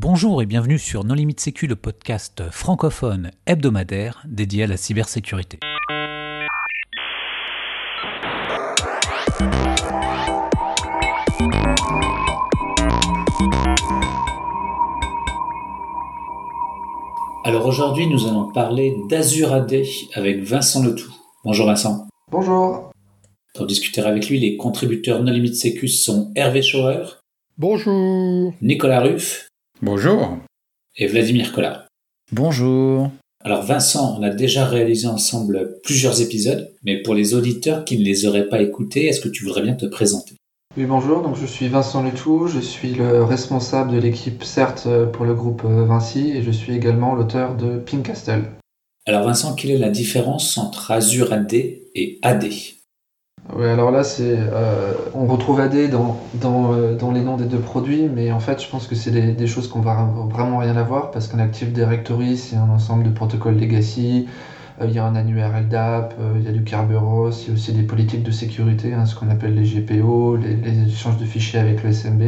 Bonjour et bienvenue sur Non Limite Sécu, le podcast francophone hebdomadaire dédié à la cybersécurité. Alors aujourd'hui, nous allons parler d'Azure AD avec Vincent Letout. Bonjour Vincent. Bonjour. Pour discuter avec lui, les contributeurs Non Limite Sécu sont Hervé Schauer. Bonjour. Nicolas Ruff. Bonjour. Et Vladimir Collard. Bonjour. Alors Vincent, on a déjà réalisé ensemble plusieurs épisodes, mais pour les auditeurs qui ne les auraient pas écoutés, est-ce que tu voudrais bien te présenter? Oui, bonjour, donc je suis Vincent Letou, je suis le responsable de l'équipe CERT pour le groupe Vinci et je suis également l'auteur de Pink Castle. Alors Vincent, quelle est la différence entre Azure AD et AD oui, alors là, c'est, euh, on retrouve AD euh, dans, les noms des deux produits, mais en fait, je pense que c'est des, des choses qu'on va vraiment rien avoir parce qu'un Active Directory, c'est un ensemble de protocoles legacy, euh, il y a un annuaire LDAP, il y a du Kerberos, il y a aussi des politiques de sécurité, hein, ce qu'on appelle les GPO, les, les, échanges de fichiers avec le SMB.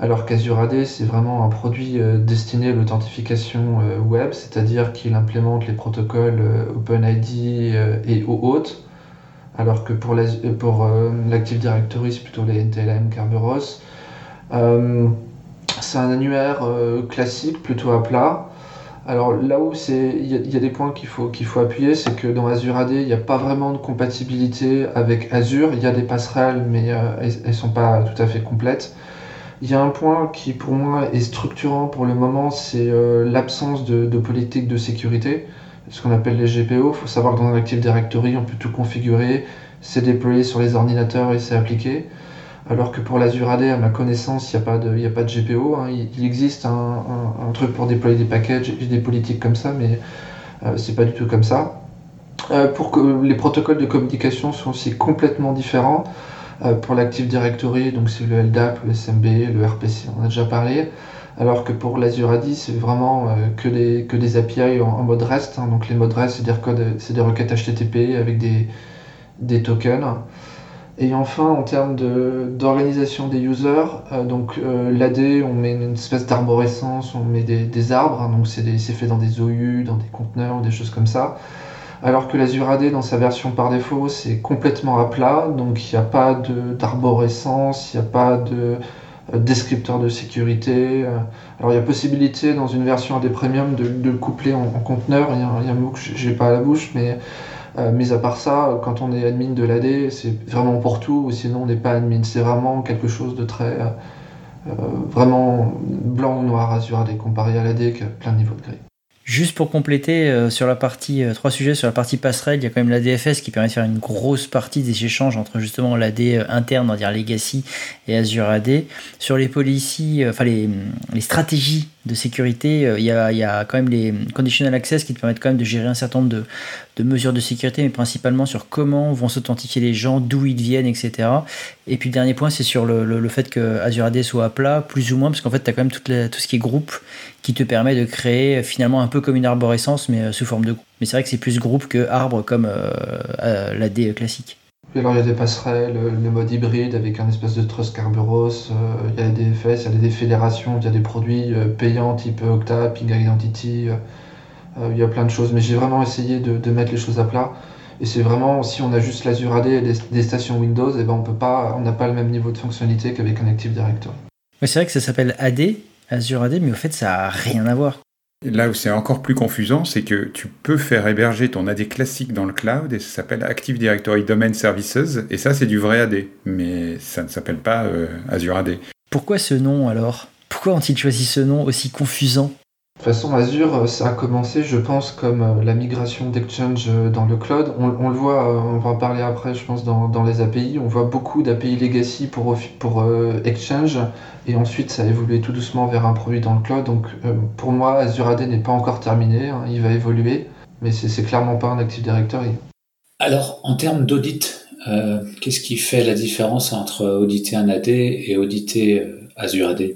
Alors qu'Azure AD, c'est vraiment un produit destiné à l'authentification web, c'est-à-dire qu'il implémente les protocoles OpenID et OAuth alors que pour euh, l'Active Directory, c'est plutôt les NTLM Kerberos. Euh, c'est un annuaire euh, classique, plutôt à plat. Alors là où il y, a des points qu'il faut, appuyer, c'est que dans Azure AD, il n'y a pas vraiment de compatibilité avec Azure. Il y a des passerelles, mais elles ne sont pas tout à fait complètes. Il y a un point qui pour moi est structurant pour le moment, c'est l'absence de, politique de sécurité ce qu'on appelle les GPO. Il faut savoir que dans Active Directory, on peut tout configurer, c'est déployé sur les ordinateurs et c'est appliqué. Alors que pour l'Azure AD, à ma connaissance, il n'y a, pas de, a pas de GPO. Hein. Il, existe un, truc pour déployer des packages et des politiques comme ça, mais euh, c'est pas du tout comme ça. Euh, pour que les protocoles de communication sont aussi complètement différents. Euh, pour l'Active Directory, donc c'est le LDAP, le SMB, le RPC, on a déjà parlé alors que pour l'Azure AD, c'est vraiment euh, que, des, que des API en, mode REST. Hein. donc les modes REST, c'est des, des requêtes HTTP avec des, tokens. Et enfin, en termes d'organisation des users, euh, donc euh, l'AD, on met une espèce d'arborescence, on met des, arbres, hein. donc c'est fait dans des OU, dans des conteneurs, des choses comme ça. Alors que l'Azure AD, dans sa version par défaut, c'est complètement à plat, donc il n'y a pas d'arborescence, il n'y a pas de descripteur de sécurité. Euh. Alors il y a possibilité dans une version AD Premium de, le coupler en, conteneur, il y, a, un mot que j'ai pas à la bouche, mais euh, mis à part ça, quand on est admin de l'AD, c'est vraiment pour tout, ou sinon on n'est pas admin. C'est vraiment quelque chose de très vraiment blanc ou noir Azure AD comparé à l'AD qui a plein de niveaux de gris. Juste pour compléter euh, sur la partie, euh, trois sujets sur la partie passerelle, il y a quand même l'ADFS qui permet de faire une grosse partie des échanges entre justement l'AD euh, interne, on va dire Legacy et Azure AD. Sur les policies, enfin les, les stratégies de sécurité, il y, a, quand même les conditional access qui te permettent quand même de gérer un certain nombre de, mesures de sécurité, mais principalement sur comment vont s'authentifier les gens, d'où ils viennent, etc. Et puis le dernier point, c'est sur le, le, fait que Azure AD soit à plat, plus ou moins, parce qu'en fait, tu as quand même tout ce qui est groupe qui te permet de créer euh, finalement un peu comme une arborescence, mais euh, sous forme de groupe. Mais c'est vrai que c'est plus groupe que arbre comme euh, l'AD classique. Et alors il y a des passerelles, le mode hybride avec un espèce de trust Kerberos, euh, il y a des DFS, il y a des fédérations, il y a des produits euh, payants type Octa, Ping Identity, euh, il y a plein de choses. Mais j'ai vraiment essayé de, de, mettre les choses à plat. Et c'est vraiment, si on a juste l'Azure AD et des, stations Windows, et eh ben on peut pas, on n'a pas le même niveau de fonctionnalité qu'avec un Active Directory. c'est vrai que ça s'appelle AD, Azure AD, mais au fait ça n'a rien à voir. Là où c'est encore plus confusant, c'est que tu peux faire héberger ton AD classique dans le cloud et ça s'appelle Active Directory Domain Services et ça c'est du vrai AD, mais ça ne s'appelle pas euh, Azure AD. Pourquoi ce nom alors? Pourquoi ont-ils choisi ce nom aussi confusant? De toute façon, Azure, euh, ça a commencé, je pense, comme euh, la migration d'Exchange euh, dans le cloud. On, le voit, on va en parler après, je pense, dans, les API. On voit beaucoup d'API legacy pour, Exchange, et ensuite ça a évolué tout doucement vers un produit dans le cloud. Donc pour moi, Azure AD n'est pas encore terminé, hein, il va évoluer, mais c'est clairement pas un Active Directory. Alors, en termes d'audit, qu'est-ce qui fait la différence entre auditer un AD et auditer Azure AD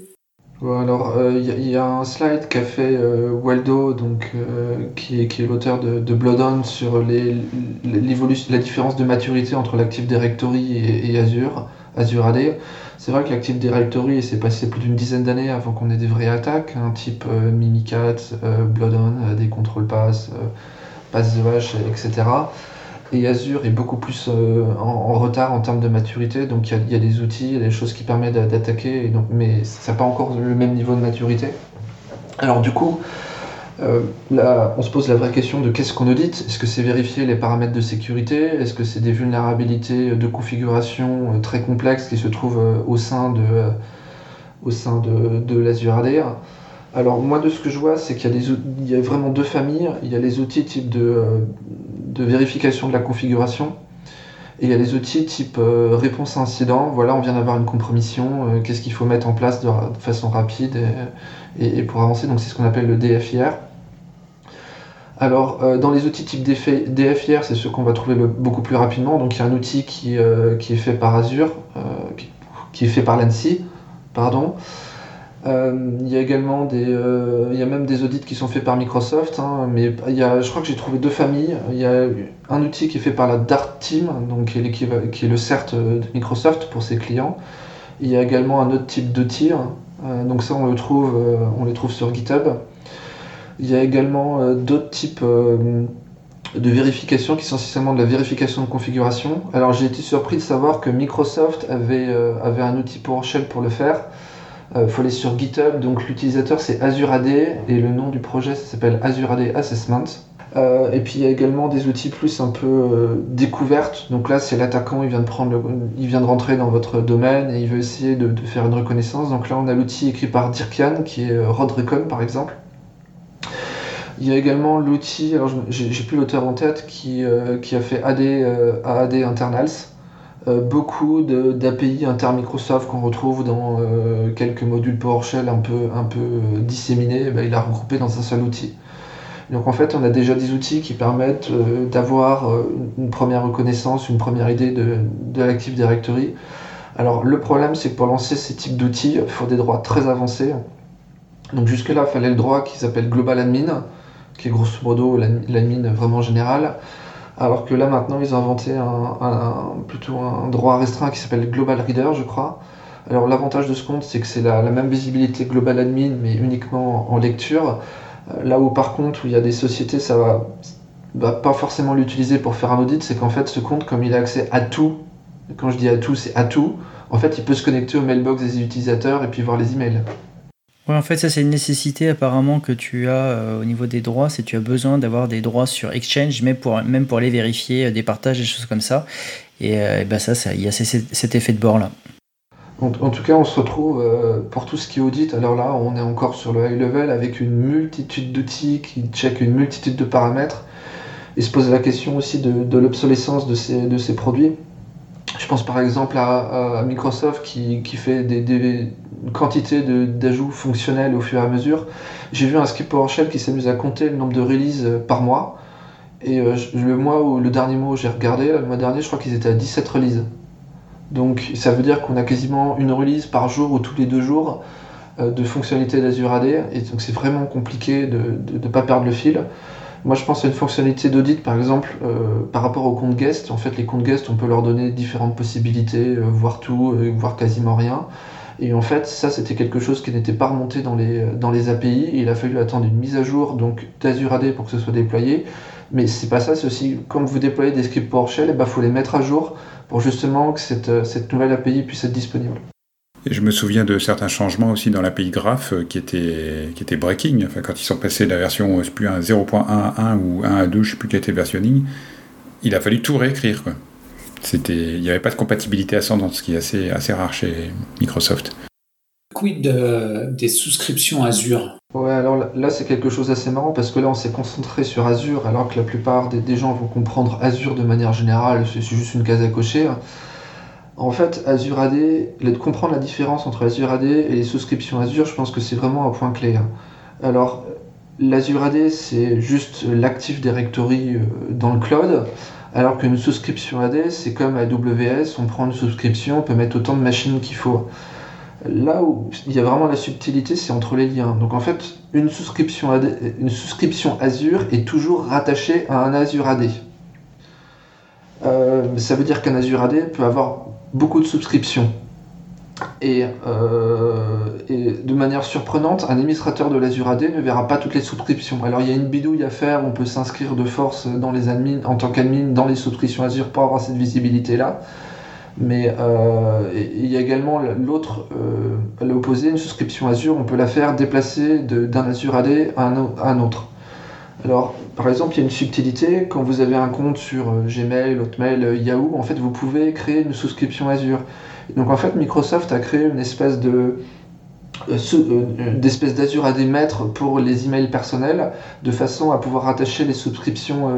alors, il euh, y, a un slide qu'a fait euh, Waldo, donc, euh, qui est, qui est l'auteur de, de Blood On, sur les, la différence de maturité entre l'Active Directory et, Azure, Azure AD. C'est vrai que l'Active Directory s'est passé plus d'une dizaine d'années avant qu'on ait des vraies attaques, hein, type euh, Mimikat, euh, Bloodhound, euh, des contrôle pass, pass the hash, etc. Et Azure est beaucoup plus en, retard en termes de maturité, donc il y, a des outils, il y a des choses qui permettent d'attaquer, mais ça n'a pas encore le même niveau de maturité. Alors du coup, là, on se pose la vraie question de qu'est-ce qu'on audite? Est-ce que c'est vérifier les paramètres de sécurité? Est-ce que c'est des vulnérabilités de configuration très complexes qui se trouvent au sein de, l'Azure AD alors moi de ce que je vois, c'est qu'il y, y, a vraiment deux familles. Il y a les outils type de, de vérification de la configuration et il y a les outils type euh, réponse à incident. Voilà, on vient d'avoir une compromission. Euh, qu'est-ce qu'il faut mettre en place de, façon rapide et, pour avancer Donc c'est ce qu'on appelle le DFIR. Alors, euh, dans les outils type DFIR, c'est ce qu'on va trouver beaucoup plus rapidement. Donc, il y a un outil qui, est fait par Azure, qui, qui, est fait par l'ANSI, pardon, il y a également des, euh, il y a même des audits qui sont faits par Microsoft, hein, mais il y a, je crois que j'ai trouvé deux familles. Il y a un outil qui est fait par la Dart Team, donc qui est, le CERT de Microsoft pour ses clients. Il y a également un autre type d'outil, euh, donc ça on le trouve, on les trouve sur GitHub. Il y a également d'autres types de vérification qui sont essentiellement de la vérification de configuration. Alors j'ai été surpris de savoir que Microsoft avait, avait un outil PowerShell pour le faire. Il euh, faut aller sur GitHub, donc l'utilisateur c'est Azure AD et le nom du projet ça s'appelle Azure AD Assessment. Euh, et puis il y a également des outils plus un peu euh, découvertes. Donc là, c'est l'attaquant, il vient de il vient de rentrer dans votre domaine et il veut essayer de, faire une reconnaissance. Donc là, on a l'outil écrit par Dirkian qui est Rodrecon par exemple. Il y a également l'outil, alors j'ai plus l'auteur en tête, qui, qui a fait AD, AAD Internals. Euh, beaucoup d'API inter-Microsoft qu'on retrouve dans euh, quelques modules PowerShell un peu, un peu euh, disséminés, ben, il a regroupé dans un seul outil. Donc en fait, on a déjà des outils qui permettent d'avoir une première reconnaissance, une première idée de, de l'Active Directory. Alors le problème, c'est que pour lancer ces types d'outils, il faut des droits très avancés. Donc jusque-là, il fallait le droit qui s'appelle Global Admin, qui est grosso modo l'admin vraiment général. Alors que là maintenant ils ont inventé un, plutôt un droit restreint qui s'appelle Global Reader je crois. Alors l'avantage de ce compte c'est que c'est la, même visibilité Global Admin mais uniquement en lecture. Euh, là où par contre où il y a des sociétés ça va, pas forcément l'utiliser pour faire un audit, c'est qu'en fait ce compte comme il a accès à tout, quand je dis à tout c'est à tout, en fait il peut se connecter au mailbox des utilisateurs et puis voir les emails. Oui, en fait, ça c'est une nécessité apparemment que tu as euh, au niveau des droits, c'est tu as besoin d'avoir des droits sur Exchange, même pour, même pour aller vérifier euh, des partages, des choses comme ça. Et, euh, ben ça, il y a cet effet de bord là. En, tout cas, on se retrouve pour tout ce qui est audit. Alors là, on est encore sur le high level avec une multitude d'outils qui checkent une multitude de paramètres et se pose la question aussi de, l'obsolescence de ces, de ces produits. Je pense par exemple à, Microsoft qui, fait des, une quantité d'ajouts fonctionnels au fur et à mesure. J'ai vu un script PowerShell qui s'amuse à compter le nombre de releases euh, par mois. Et euh, le mois où le dernier mois j'ai regardé, le mois dernier, je crois qu'ils étaient à 17 releases. Donc ça veut dire qu'on a quasiment une release par jour ou tous les deux jours euh, de fonctionnalités d'Azure AD. Et donc c'est vraiment compliqué de ne pas perdre le fil. Moi, je pense à une fonctionnalité d'audit, par exemple, euh, par rapport aux comptes guest. En fait, les comptes guest, on peut leur donner différentes possibilités, euh, voir tout, euh, voir quasiment rien. Et en fait, ça, c'était quelque chose qui n'était pas remonté dans les, dans les API. il a fallu attendre une mise à jour donc d'Azure AD pour que ce soit déployé. Mais c'est pas ça, c'est aussi quand vous déployez des scripts PowerShell, il eh ben, faut les mettre à jour pour justement que cette, cette nouvelle API puisse être disponible je me souviens de certains changements aussi dans l'API Graph euh, qui étaient, qui étaient breaking. Enfin, quand ils sont passés de la version euh, plus à 0.1 ou 1 à 2, je ne sais plus quel était versionning, il a fallu tout réécrire. C'était, il n'y avait pas de compatibilité 100, ce qui est assez, assez rare chez Microsoft. Quid des souscriptions Azure? Ouais, alors là, c'est quelque chose d'assez marrant parce que là on s'est concentré sur Azure alors que la plupart des, des gens vont comprendre Azure de manière générale, c'est juste une case à cocher. En fait, Azure AD, comprendre la différence entre Azure AD et les souscriptions Azure, je pense que c'est vraiment un point clé. Hein. Alors, l'Azure AD, c'est juste l'Active Directory euh, dans le cloud, alors qu'une souscription AD, c'est comme AWS, on prend une souscription, on peut mettre autant de machines qu'il faut. Là où il y a vraiment la subtilité, c'est entre les liens. Donc en fait, une souscription, une souscription Azure est toujours rattachée à un Azure AD. Euh, ça veut dire qu'un Azure AD peut avoir beaucoup de souscriptions. Et, de manière surprenante, un administrateur de l'Azure AD ne verra pas toutes les souscriptions. Alors il y a une bidouille à faire, on peut s'inscrire de force dans les admins, en tant qu'admin dans les souscriptions Azure pour avoir cette visibilité-là. Mais euh, il y a également l'autre, euh, l'opposé, une souscription Azure, on peut la faire déplacer d'un Azure AD à un, autre. Alors, par exemple, il y a une subtilité, quand vous avez un compte sur euh, Gmail, Hotmail, Yahoo, en fait, vous pouvez créer une souscription Azure. donc, en fait, Microsoft a créé une espèce d'espèce d'Azure AD maître pour les emails personnels, de façon à pouvoir rattacher les souscriptions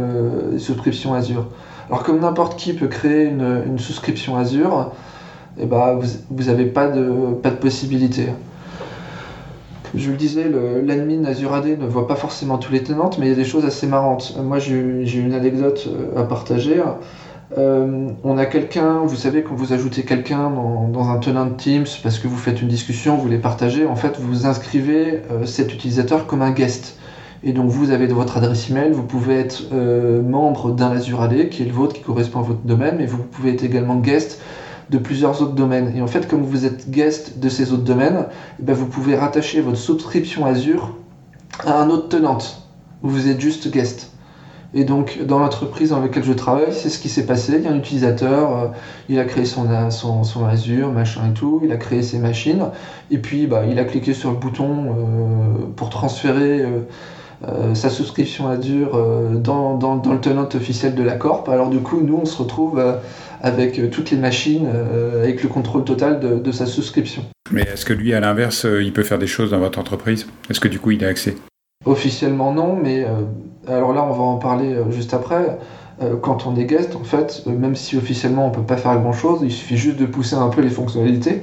Azure. Alors comme n'importe qui peut créer une, souscription Azure, eh ben, vous n'avez pas de possibilité. Je le disais, l'admin Azure AD ne voit pas forcément tous les tenantes, mais il y a des choses assez marrantes. Moi j'ai une anecdote euh, à partager. Euh, on a quelqu'un, vous savez, quand vous ajoutez quelqu'un dans, un tenant Teams parce que vous faites une discussion, vous voulez partager, en fait vous inscrivez euh, cet utilisateur comme un guest. Et donc vous avez votre adresse email, vous pouvez être euh, membre d'un Azure AD qui est le vôtre, qui correspond à votre domaine, mais vous pouvez être également guest de plusieurs autres domaines. Et en fait, comme vous êtes guest de ces autres domaines, eh ben, vous pouvez rattacher votre souscription Azure à un autre tenante, où vous êtes juste guest. Et donc, dans l'entreprise dans laquelle je travaille, c'est ce qui s'est passé. Il y a un utilisateur, euh, il a créé son, Azure, machin et tout, il a créé ses machines, et puis bah, il a cliqué sur le bouton euh, pour transférer euh, sa souscription Azure euh, dans, dans, dans, le tenant officiel de la Corp. Alors du coup, nous, on se retrouve euh, avec toutes les machines, avec le contrôle total de, de sa souscription. Mais est-ce que lui, à l'inverse, il peut faire des choses dans votre entreprise? Est-ce que du coup, il a accès? Officiellement non, mais alors là, on va en parler juste après. quand on est guest, en fait, même si officiellement on peut pas faire grand-chose, il suffit juste de pousser un peu les fonctionnalités.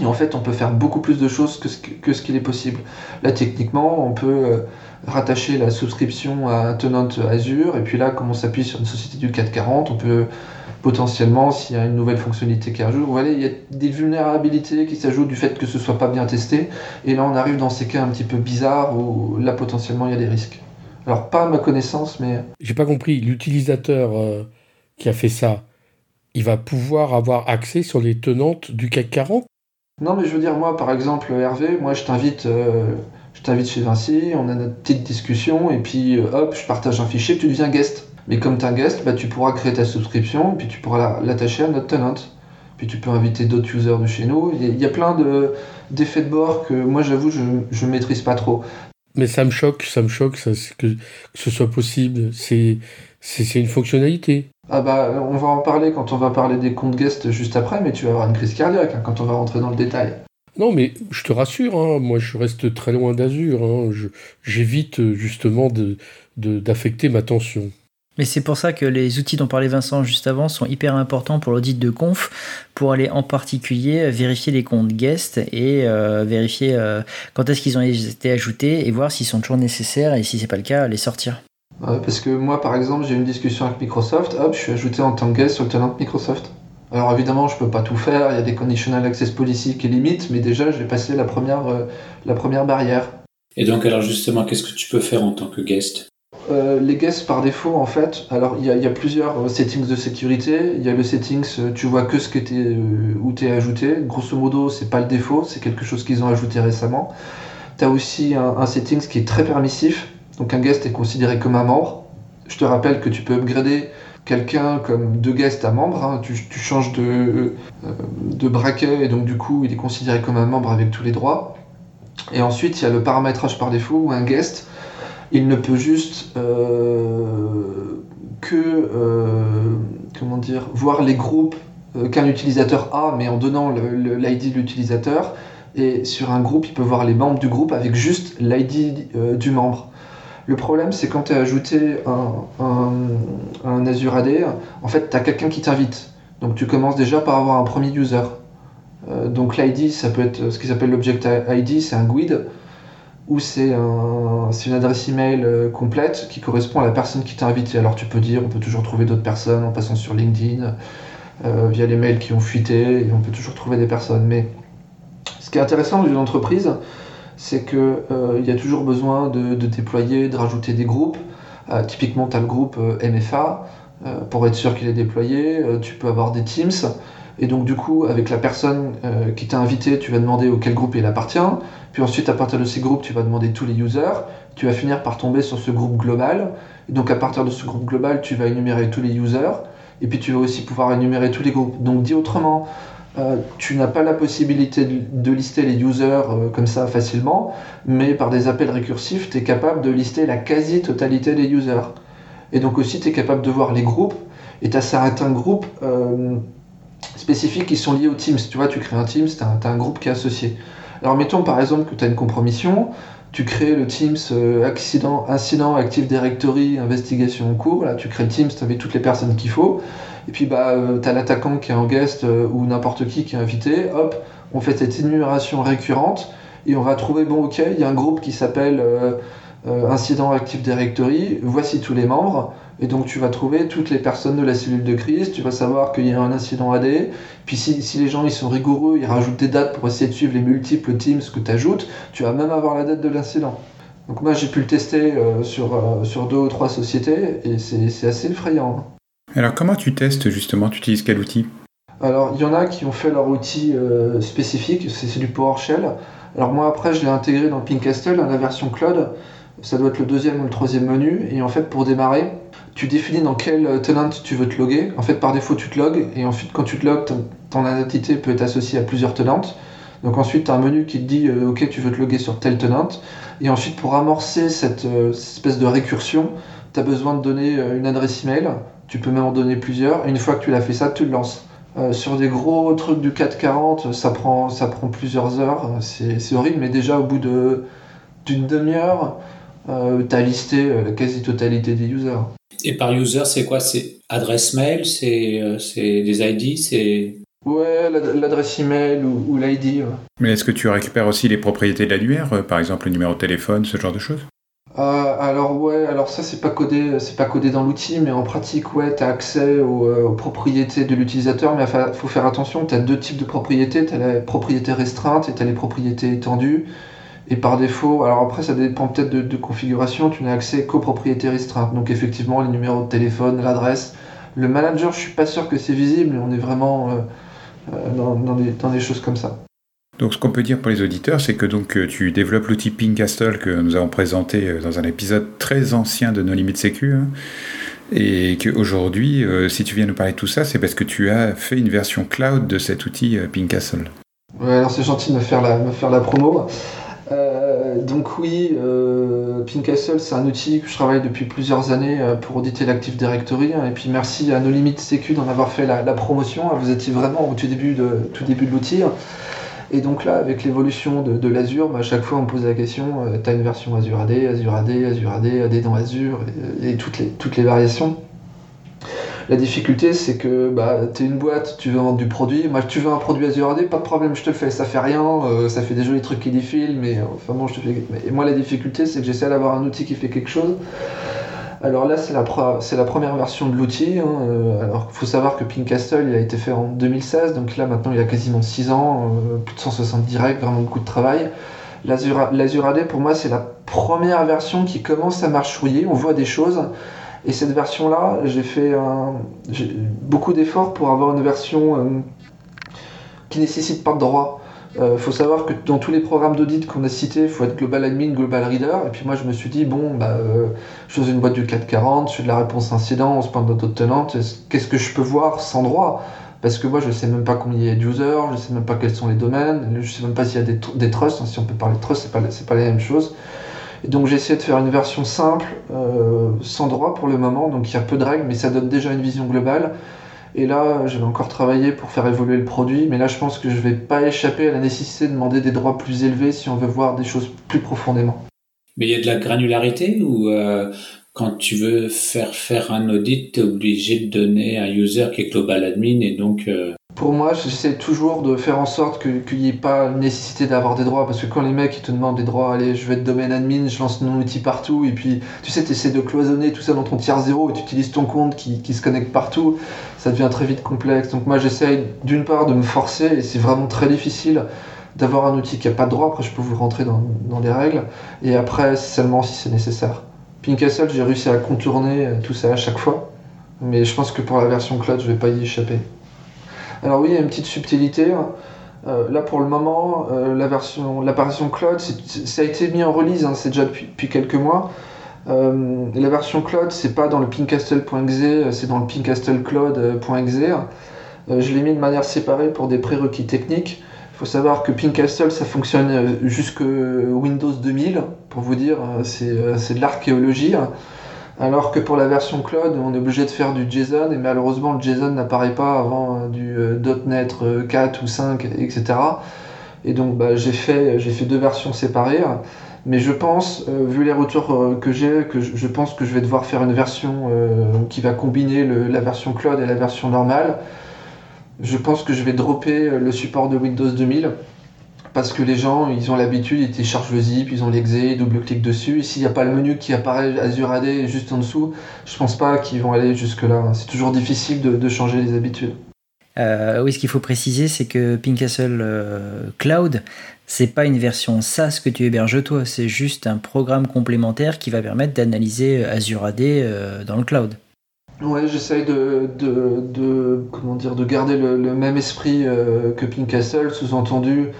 Et en fait, on peut faire beaucoup plus de choses que ce, qu'il est possible. Là, techniquement, on peut rattacher la souscription à un tenant Azure. Et puis là, comme on s'appuie sur une société du 440, on peut potentiellement, s'il y a une nouvelle fonctionnalité qui ajoute, voilà, il y a des vulnérabilités qui s'ajoutent du fait que ce soit pas bien testé. Et là, on arrive dans ces cas un petit peu bizarres où là, potentiellement, il y a des risques. Alors, pas à ma connaissance, mais. J'ai pas compris. L'utilisateur euh, qui a fait ça, il va pouvoir avoir accès sur les tenantes du CAC 40 Non, mais je veux dire, moi, par exemple, Hervé, moi, je t'invite. Euh, je t'invite chez Vinci, on a notre petite discussion, et puis euh, hop, je partage un fichier, tu deviens guest. Mais comme tu es un guest, bah, tu pourras créer ta subscription, puis tu pourras l'attacher à notre tenant. Puis tu peux inviter d'autres users de chez nous. Il y a plein d'effets de, bord que moi, j'avoue, je ne maîtrise pas trop. Mais ça me choque, ça me choque ça, que, que ce soit possible. C'est une fonctionnalité. Ah bah, on va en parler quand on va parler des comptes guest juste après, mais tu vas avoir une crise cardiaque hein, quand on va rentrer dans le détail. Non, mais je te rassure, hein, moi je reste très loin d'Azur. Hein, J'évite euh, justement d'affecter de, ma tension. Mais c'est pour ça que les outils dont parlait Vincent juste avant sont hyper importants pour l'audit de conf, pour aller en particulier vérifier les comptes guest et euh, vérifier euh, quand est-ce qu'ils ont été ajoutés et voir s'ils sont toujours nécessaires et si c'est pas le cas, les sortir. Parce que moi par exemple j'ai eu une discussion avec Microsoft, hop, je suis ajouté en tant que guest sur le tenant Microsoft. Alors évidemment, je peux pas tout faire, il y a des conditional access policy qui limitent, mais déjà j'ai passé la première, euh, la première barrière. Et donc alors justement, qu'est-ce que tu peux faire en tant que guest? Euh, les guests par défaut en fait, alors il y, a plusieurs euh, settings de sécurité. Il y a le settings, tu vois que ce que es, où tu es ajouté. Grosso modo, c'est pas le défaut, c'est quelque chose qu'ils ont ajouté récemment. Tu as aussi un, un settings qui est très permissif. Donc un guest est considéré comme un membre. Je te rappelle que tu peux upgrader quelqu'un comme de guest à membre, hein. tu, changes de, euh, de braquet et donc du coup il est considéré comme un membre avec tous les droits. Et ensuite il y a le paramétrage par défaut où un guest il ne peut juste euh, que euh, voir les groupes qu'un utilisateur a mais en donnant l'ID de l'utilisateur et sur un groupe il peut voir les membres du groupe avec juste l'ID du membre. Le problème, c'est quand tu as ajouté un, Azure AD, en fait, tu as quelqu'un qui t'invite. Donc tu commences déjà par avoir un premier user. Euh, donc l'ID, ça peut être ce qui s'appelle l'object ID, c'est un GUID, ou c'est une adresse email euh, complète qui correspond à la personne qui t'a invité. Alors tu peux dire, on peut toujours trouver d'autres personnes en passant sur LinkedIn, euh, via les mails qui ont fuité, et on peut toujours trouver des personnes. Mais ce qui est intéressant dans une entreprise, c'est qu'il euh, y a toujours besoin de, déployer, de rajouter des groupes. Euh, typiquement, tu as le groupe euh, MFA, pour être sûr qu'il est déployé. tu peux avoir des Teams. Et donc du coup, avec la personne euh, qui t'a invité, tu vas demander auquel groupe il appartient. Puis ensuite, à partir de ces groupes, tu vas demander tous les users. Tu vas finir par tomber sur ce groupe global. Et donc à partir de ce groupe global, tu vas énumérer tous les users. Et puis tu vas aussi pouvoir énumérer tous les groupes. Donc dit autrement, euh, tu n'as pas la possibilité de, lister les users euh, comme ça facilement, mais par des appels récursifs, tu es capable de lister la quasi-totalité des users. Et donc aussi, tu es capable de voir les groupes, et tu as certains groupes euh, spécifiques qui sont liés aux Teams. Tu vois, tu crées un Teams, tu as, un groupe qui est associé. Alors mettons par exemple que tu as une compromission, tu crées le Teams accident, incident, Active Directory, investigation en cours, là tu crées le Teams avec toutes les personnes qu'il faut, et puis bah, euh, tu as l'attaquant qui est en guest euh, ou n'importe qui qui est invité, hop, on fait cette énumération récurrente et on va trouver, bon ok, il y a un groupe qui s'appelle euh, Incident Active Directory, voici tous les membres, et donc tu vas trouver toutes les personnes de la cellule de crise, tu vas savoir qu'il y a un incident AD, puis si, si, les gens ils sont rigoureux, ils rajoutent des dates pour essayer de suivre les multiples teams que tu ajoutes, tu vas même avoir la date de l'incident. Donc moi j'ai pu le tester sur, sur deux ou trois sociétés et c'est assez effrayant. Alors comment tu testes justement? Tu utilises quel outil? Alors il y en a qui ont fait leur outil euh, spécifique, c'est du PowerShell. Alors moi après je l'ai intégré dans Pinkcastle, dans la version cloud. Ça doit être le deuxième ou le troisième menu. Et en fait pour démarrer, tu définis dans quel tenant tu veux te loguer. En fait par défaut tu te logs et ensuite quand tu te logs, ton, identité peut être associée à plusieurs tenantes. Donc ensuite tu as un menu qui te dit euh, ok tu veux te loguer sur telle tenant. Et ensuite pour amorcer cette, euh, espèce de récursion, tu as besoin de donner une adresse email tu peux même en donner plusieurs. une fois que tu l'as fait ça, tu le lances. Euh, sur des gros trucs du 440, ça prend, ça prend plusieurs heures. C'est horrible, mais déjà au bout d'une demi-heure, euh, tu as listé euh, la quasi-totalité des users. Et par user, c'est quoi? C'est adresse mail? C'est des ID C'est Ouais, l'adresse email ou, ou l'ID. Mais est-ce que tu récupères aussi les propriétés de la lumière, par exemple le numéro de téléphone, ce genre de choses? Euh, alors ouais, alors ça c'est pas codé, c'est pas codé dans l'outil, mais en pratique ouais, tu as accès euh, aux, propriétés de l'utilisateur, mais il faut faire attention, tu as deux types de propriétés, tu as la propriété restreinte et tu as les propriétés étendues. Et par défaut, alors après ça dépend peut-être de, configuration, tu n'as accès qu'aux propriétés restreintes. Donc effectivement les numéros de téléphone, l'adresse. Le manager, je suis pas sûr que c'est visible, mais on est vraiment euh, dans des choses comme ça. Donc ce qu'on peut dire pour les auditeurs, c'est que donc euh, tu développes l'outil Pinkcastle que nous avons présenté euh, dans un épisode très ancien de nos limites sécu. Hein, et qu'aujourd'hui, euh, si tu viens nous parler de tout ça, c'est parce que tu as fait une version cloud de cet outil Pinkcastle. Ouais, alors c'est gentil de me faire la, me faire la promo. Donc oui, euh, Pinkcastle, c'est un outil que je travaille depuis plusieurs années pour auditer l'Active Directory. Hein, et puis merci à nos limites sécu d'en avoir fait la, promotion. Vous étiez vraiment au tout début de, tout début de l'outil. Et donc là, avec l'évolution de, l'Azure, bah, à chaque fois on me pose la question, euh, tu une version Azure AD, Azure AD, Azure AD, AD dans Azure, et, toutes les variations. La difficulté, c'est que bah, tu es une boîte, tu veux vendre du produit. Moi, tu veux un produit Azure AD, pas de problème, je te le fais. Ça fait rien, euh, ça fait des jolis trucs qui défilent, mais enfin bon, je te fais. Et moi, la difficulté, c'est que j'essaie d'avoir un outil qui fait quelque chose. Alors là, c'est la, la, première version de l'outil. Hein, euh, alors, il faut savoir que Pinkcastle, il a été fait en 2016, donc là, maintenant, il y a quasiment 6 ans, euh, plus de 160 directs, vraiment beaucoup de travail. L'Azure AD, pour moi, c'est la première version qui commence à marchouiller. On voit des choses. Et cette version-là, j'ai fait beaucoup d'efforts pour avoir une version euh, qui nécessite pas de droit. Il euh, faut savoir que dans tous les programmes d'audit qu'on a cités, il faut être global admin, global reader. Et puis moi, je me suis dit, bon, bah, euh, je dans une boîte du 440, je fais de la réponse incident, on se parle d'autres tenantes. Qu'est-ce que je peux voir sans droit? Parce que moi, je sais même pas combien il y a d'users, je sais même pas quels sont les domaines, je sais même pas s'il y a des, trusts. Si on peut parler de trusts, c'est pas, pas la même chose. Donc j'ai essayé de faire une version simple, euh, sans droit pour le moment, donc il y a peu de règles, mais ça donne déjà une vision globale. Et là, je vais encore travailler pour faire évoluer le produit, mais là, je pense que je ne vais pas échapper à la nécessité de demander des droits plus élevés si on veut voir des choses plus profondément. Mais il y a de la granularité ou euh, quand tu veux faire faire un audit, tu es obligé de donner un user qui est global admin et donc euh, pour moi, j'essaie toujours de faire en sorte qu'il n'y ait pas nécessité d'avoir des droits, parce que quand les mecs te demandent des droits, allez, je vais être domaine admin, je lance mon outil partout, et puis tu sais, tu essaies de cloisonner tout ça dans ton tiers zéro, et tu utilises ton compte qui, se connecte partout, ça devient très vite complexe. Donc moi, j'essaie d'une part de me forcer, et c'est vraiment très difficile d'avoir un outil qui n'a pas de droit, après je peux vous rentrer dans, des règles, et après seulement si c'est nécessaire. Pinkcastle, j'ai réussi à contourner tout ça à chaque fois, mais je pense que pour la version cloud, je vais pas y échapper. Alors oui, il y a une petite subtilité. Euh, là pour le moment, euh, la version, l'apparition cloud, ça a été mis en release, hein, c'est déjà depuis, quelques mois. Euh, la version cloud, c'est pas dans le pinkcastle.exe, c'est dans le pinkcastlecloud.exe. je l'ai mis de manière séparée pour des prérequis techniques. Il faut savoir que Pinkcastle, ça fonctionne jusque Windows 2000, pour vous dire, c'est de l'archéologie. Alors que pour la version cloud, on est obligé de faire du JSON et malheureusement le JSON n'apparaît pas avant euh, du euh, .NET 4 euh, ou 5, etc. Et donc bah, j'ai fait, fait deux versions séparées. Mais je pense, vu les retours que j'ai, que je, pense que je vais devoir faire une version qui va combiner la version cloud et la version normale. Je pense que je vais dropper le support de Windows 2000 parce que les gens, ils ont l'habitude, ils téléchargent le zip, ils ont l'exé, ils double-cliquent dessus. Et s'il n'y a pas le menu qui apparaît Azure AD juste en dessous, je pense pas qu'ils vont aller jusque-là. C'est toujours difficile de, changer les habitudes. Euh, oui, ce qu'il faut préciser, c'est que Pinkcastle euh, Cloud, c'est pas une version SaaS que tu héberges toi, c'est juste un programme complémentaire qui va permettre d'analyser Azure AD euh, dans le cloud. Ouais, j'essaye de, de, comment dire, de garder le, le même esprit que Pinkcastle, sous-entendu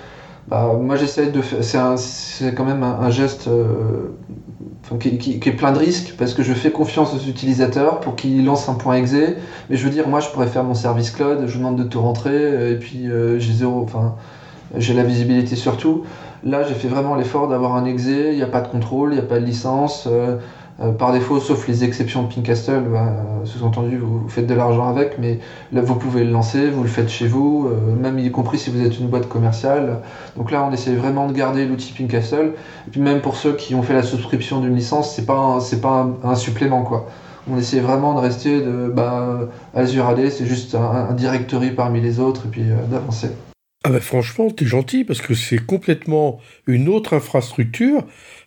bah, moi j'essaie de faire. C'est quand même un, geste euh, qui, est plein de risques parce que je fais confiance aux utilisateurs pour qu'ils lancent un point exe. Mais je veux dire, moi je pourrais faire mon service cloud, je demande de tout rentrer et puis euh, j'ai zéro. Enfin, j'ai la visibilité surtout. Là j'ai fait vraiment l'effort d'avoir un exe, il n'y a pas de contrôle, il n'y a pas de licence. Euh, par défaut, sauf les exceptions de Pinkcastle, bah, sous-entendu, vous, faites de l'argent avec, mais là, vous pouvez le lancer, vous le faites chez vous, euh, même y compris si vous êtes une boîte commerciale. Donc là, on essaie vraiment de garder l'outil Pinkcastle. Et puis même pour ceux qui ont fait la souscription d'une licence, c'est pas c'est pas un, supplément quoi. On essaie vraiment de rester de bah, Azure AD, c'est juste un, directory parmi les autres et puis euh, d'avancer. Ah ben franchement, t'es gentil parce que c'est complètement une autre infrastructure.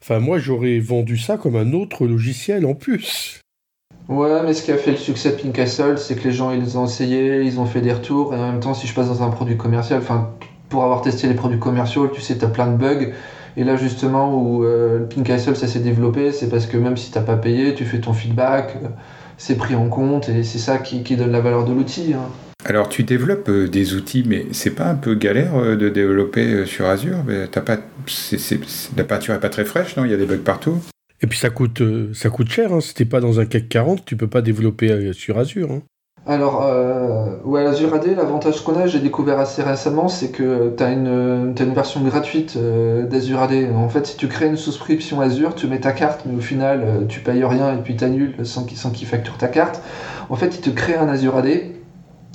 Enfin, moi, j'aurais vendu ça comme un autre logiciel en plus. Ouais, mais ce qui a fait le succès de Pinkcastle, c'est que les gens, ils ont essayé, ils ont fait des retours, et en même temps, si je passe dans un produit commercial, enfin, pour avoir testé les produits commerciaux, tu sais, t'as plein de bugs. Et là, justement, où euh, Pinkcastle, ça s'est développé, c'est parce que même si t'as pas payé, tu fais ton feedback, euh, c'est pris en compte, et c'est ça qui, donne la valeur de l'outil. Hein. Alors tu développes euh, des outils, mais c'est pas un peu galère euh, de développer euh, sur Azure? T'as pas, la peinture est pas très fraîche, non? Il y a des bugs partout. Et puis ça coûte, ça coûte cher. Hein. Si t'es pas dans un CAC 40, tu peux pas développer sur Azure. Hein. Alors, ouais, Azure AD, l'avantage qu'on a, j'ai découvert assez récemment, c'est que tu as une, une version gratuite d'Azure AD. En fait, si tu crées une souscription Azure, tu mets ta carte, mais au final, tu payes rien et puis tu annules sans qu'il qu facture ta carte. En fait, il te crée un Azure AD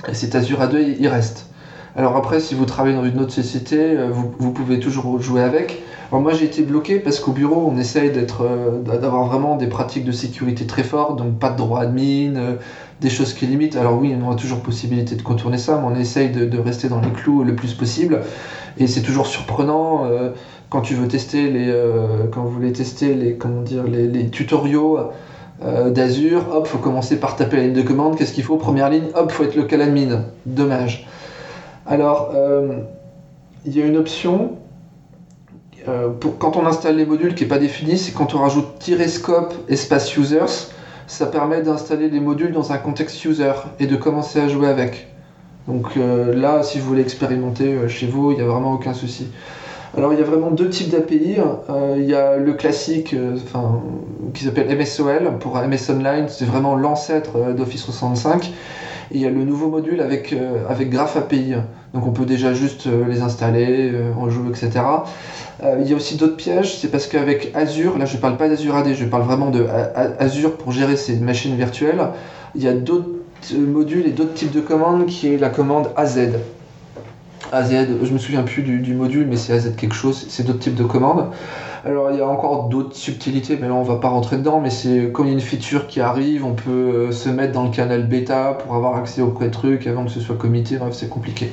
et cet Azure AD, il reste. Alors après, si vous travaillez dans une autre société, euh, vous, pouvez toujours jouer avec. Alors moi, j'ai été bloqué parce qu'au bureau, on essaye euh, d'avoir vraiment des pratiques de sécurité très fortes, donc pas de droit admin, euh, des choses qui limitent. Alors oui, on a toujours possibilité de contourner ça, mais on essaye de, rester dans les clous le plus possible. Et c'est toujours surprenant quand tu veux tester les, quand vous voulez tester les, comment dire, les tutoriaux euh, d'Azure, hop, faut commencer par taper la ligne de commande, qu'est-ce qu'il faut? Première ligne, hop, faut être local admin. Dommage. Alors, euh, il y a une option, euh, pour, quand on installe les modules qui n'est pas définie, c'est quand on rajoute -scope espace users, ça permet d'installer les modules dans un contexte user et de commencer à jouer avec. Donc là, si vous voulez expérimenter chez vous, il n'y a vraiment aucun souci. Alors il y a vraiment deux types d'API. Euh, il y a le classique euh, qui s'appelle MSOL pour MS Online, c'est vraiment l'ancêtre euh, d'Office 365. Et il y a le nouveau module avec, Graph API. Donc on peut déjà juste les installer, en jouer, etc. il y a aussi d'autres pièges, c'est parce qu'avec Azure, là je ne parle pas d'Azure AD, je parle vraiment de Azure pour gérer ces machines virtuelles. Il y a d'autres modules et d'autres types de commandes qui est la commande AZ. AZ, je me souviens plus du, module, mais c'est AZ quelque chose, c'est d'autres types de commandes. Alors il y a encore d'autres subtilités, mais là on va pas rentrer dedans, mais c'est comme il y a une feature qui arrive, on peut euh, se mettre dans le canal bêta pour avoir accès au truc avant que ce soit comité, bref c'est compliqué.